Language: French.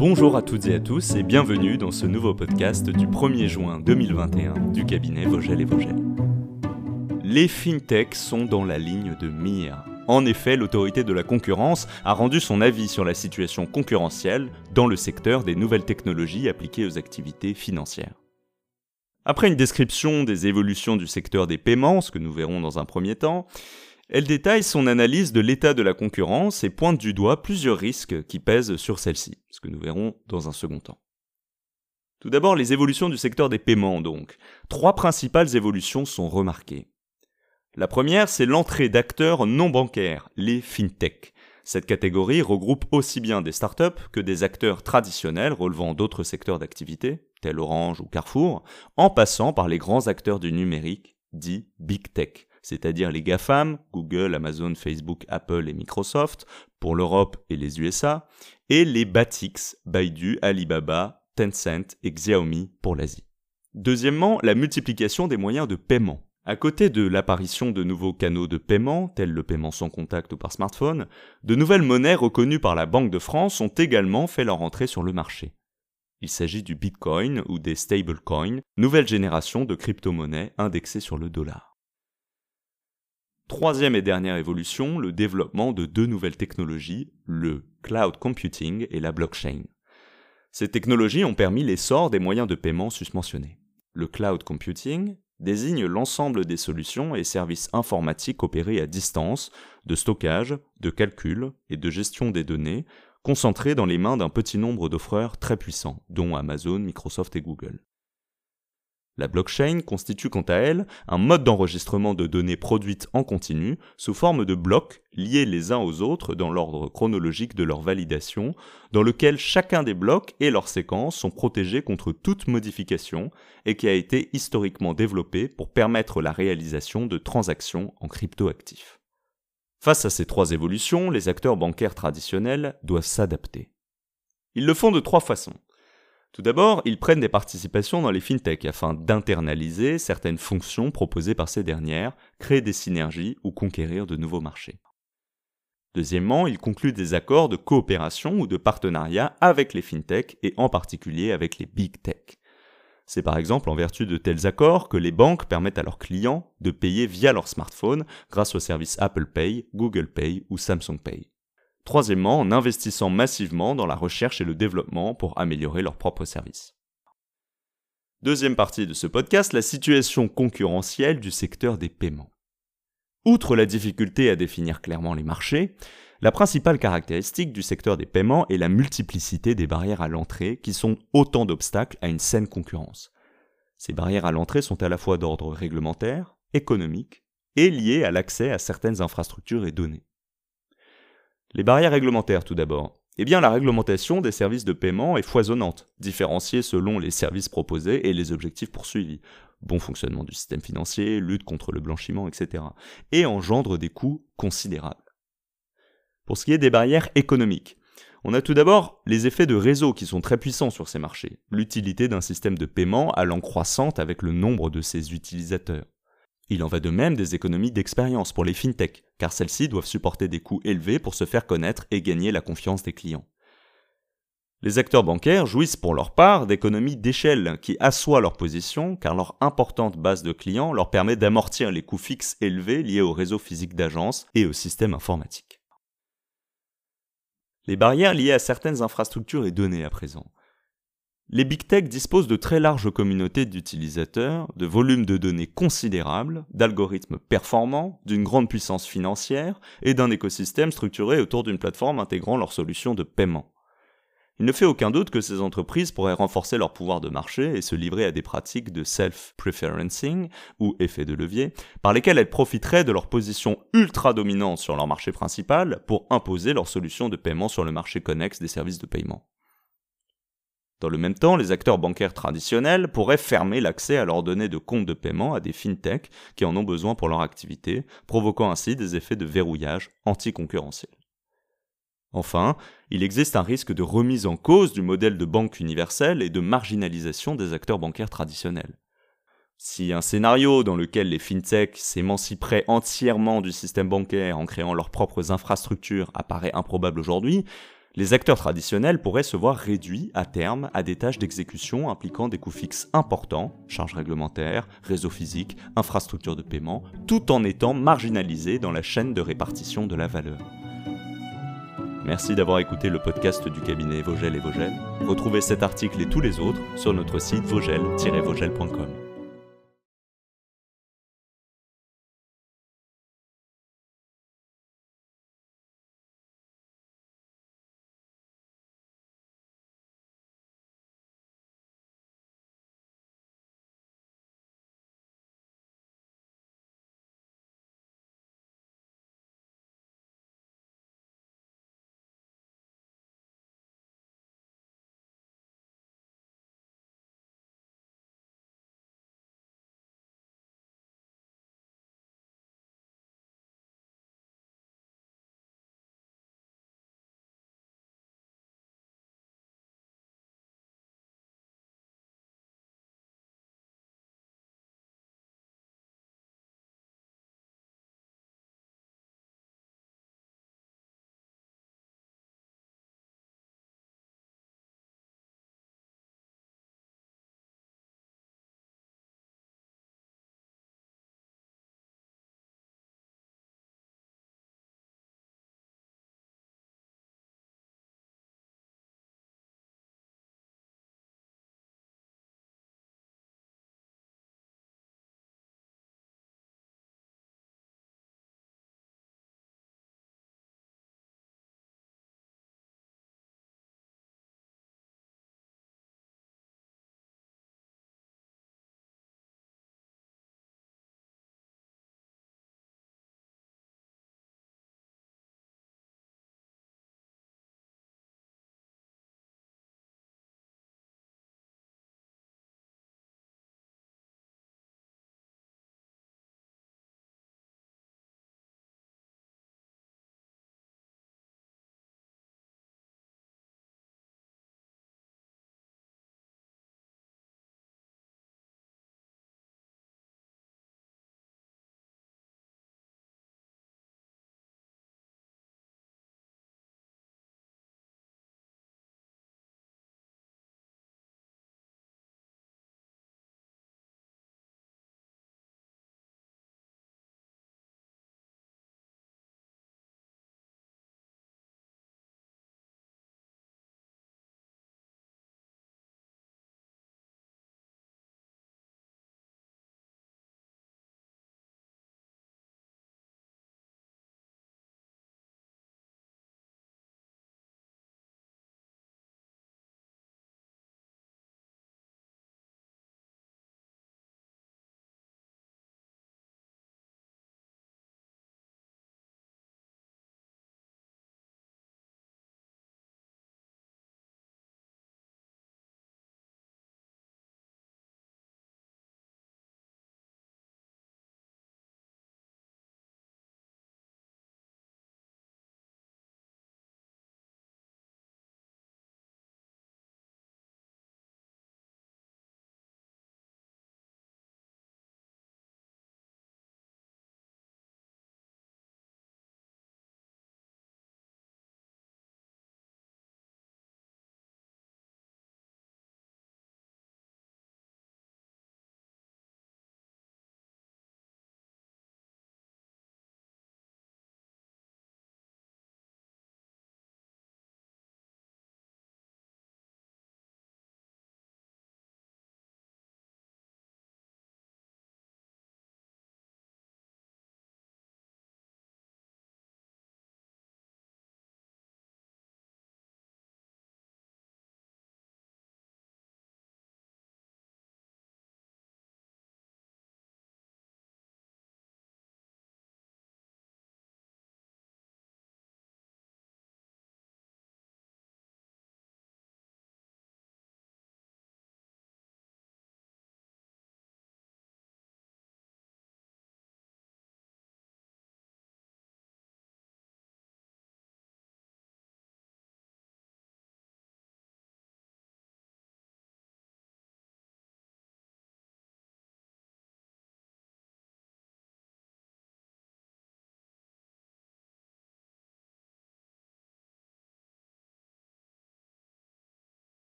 Bonjour à toutes et à tous et bienvenue dans ce nouveau podcast du 1er juin 2021 du cabinet Vogel et Vogel. Les fintechs sont dans la ligne de mire. En effet, l'autorité de la concurrence a rendu son avis sur la situation concurrentielle dans le secteur des nouvelles technologies appliquées aux activités financières. Après une description des évolutions du secteur des paiements, ce que nous verrons dans un premier temps, elle détaille son analyse de l'état de la concurrence et pointe du doigt plusieurs risques qui pèsent sur celle-ci, ce que nous verrons dans un second temps. Tout d'abord, les évolutions du secteur des paiements, donc. Trois principales évolutions sont remarquées. La première, c'est l'entrée d'acteurs non bancaires, les fintech. Cette catégorie regroupe aussi bien des startups que des acteurs traditionnels relevant d'autres secteurs d'activité, tels Orange ou Carrefour, en passant par les grands acteurs du numérique, dits Big Tech, c'est-à-dire les GAFAM, Google, Amazon, Facebook, Apple et Microsoft, pour l'Europe et les USA, et les BATIX, Baidu, Alibaba, Tencent et Xiaomi pour l'Asie. Deuxièmement, la multiplication des moyens de paiement. À côté de l'apparition de nouveaux canaux de paiement, tels le paiement sans contact ou par smartphone, de nouvelles monnaies reconnues par la Banque de France ont également fait leur entrée sur le marché. Il s'agit du Bitcoin ou des stablecoins, nouvelle génération de crypto-monnaies indexées sur le dollar. Troisième et dernière évolution, le développement de deux nouvelles technologies, le cloud computing et la blockchain. Ces technologies ont permis l'essor des moyens de paiement susmentionnés. Le cloud computing désigne l'ensemble des solutions et services informatiques opérés à distance, de stockage, de calcul et de gestion des données, concentrés dans les mains d'un petit nombre d'offreurs très puissants, dont Amazon, Microsoft et Google. La blockchain constitue quant à elle un mode d'enregistrement de données produites en continu sous forme de blocs liés les uns aux autres dans l'ordre chronologique de leur validation, dans lequel chacun des blocs et leurs séquences sont protégés contre toute modification et qui a été historiquement développé pour permettre la réalisation de transactions en cryptoactifs. Face à ces trois évolutions, les acteurs bancaires traditionnels doivent s'adapter. Ils le font de trois façons. Tout d'abord, ils prennent des participations dans les fintechs afin d'internaliser certaines fonctions proposées par ces dernières, créer des synergies ou conquérir de nouveaux marchés. Deuxièmement, ils concluent des accords de coopération ou de partenariat avec les fintechs et en particulier avec les big tech. C'est par exemple en vertu de tels accords que les banques permettent à leurs clients de payer via leur smartphone grâce aux services Apple Pay, Google Pay ou Samsung Pay. Troisièmement, en investissant massivement dans la recherche et le développement pour améliorer leurs propres services. Deuxième partie de ce podcast, la situation concurrentielle du secteur des paiements. Outre la difficulté à définir clairement les marchés, la principale caractéristique du secteur des paiements est la multiplicité des barrières à l'entrée qui sont autant d'obstacles à une saine concurrence. Ces barrières à l'entrée sont à la fois d'ordre réglementaire, économique et liées à l'accès à certaines infrastructures et données. Les barrières réglementaires tout d'abord. Eh bien, la réglementation des services de paiement est foisonnante, différenciée selon les services proposés et les objectifs poursuivis. Bon fonctionnement du système financier, lutte contre le blanchiment, etc. Et engendre des coûts considérables. Pour ce qui est des barrières économiques, on a tout d'abord les effets de réseau qui sont très puissants sur ces marchés, l'utilité d'un système de paiement allant croissante avec le nombre de ses utilisateurs. Il en va de même des économies d'expérience pour les fintechs, car celles-ci doivent supporter des coûts élevés pour se faire connaître et gagner la confiance des clients. Les acteurs bancaires jouissent pour leur part d'économies d'échelle qui assoient leur position car leur importante base de clients leur permet d'amortir les coûts fixes élevés liés au réseau physique d'agences et au système informatique. Les barrières liées à certaines infrastructures et données à présent. Les big tech disposent de très larges communautés d'utilisateurs, de volumes de données considérables, d'algorithmes performants, d'une grande puissance financière et d'un écosystème structuré autour d'une plateforme intégrant leurs solutions de paiement. Il ne fait aucun doute que ces entreprises pourraient renforcer leur pouvoir de marché et se livrer à des pratiques de self-preferencing, ou effet de levier, par lesquelles elles profiteraient de leur position ultra dominante sur leur marché principal pour imposer leurs solutions de paiement sur le marché connexe des services de paiement. Dans le même temps, les acteurs bancaires traditionnels pourraient fermer l'accès à leurs données de compte de paiement à des fintechs qui en ont besoin pour leur activité, provoquant ainsi des effets de verrouillage anticoncurrentiel. Enfin, il existe un risque de remise en cause du modèle de banque universelle et de marginalisation des acteurs bancaires traditionnels. Si un scénario dans lequel les fintechs s'émanciperaient entièrement du système bancaire en créant leurs propres infrastructures apparaît improbable aujourd'hui, Les acteurs traditionnels pourraient se voir réduits à terme à des tâches d'exécution impliquant des coûts fixes importants, charges réglementaires, réseaux physiques, infrastructures de paiement, tout en étant marginalisés dans la chaîne de répartition de la valeur. Merci d'avoir écouté le podcast du cabinet Vogel et Vogel. Retrouvez cet article et tous les autres sur notre site vogel-vogel.com.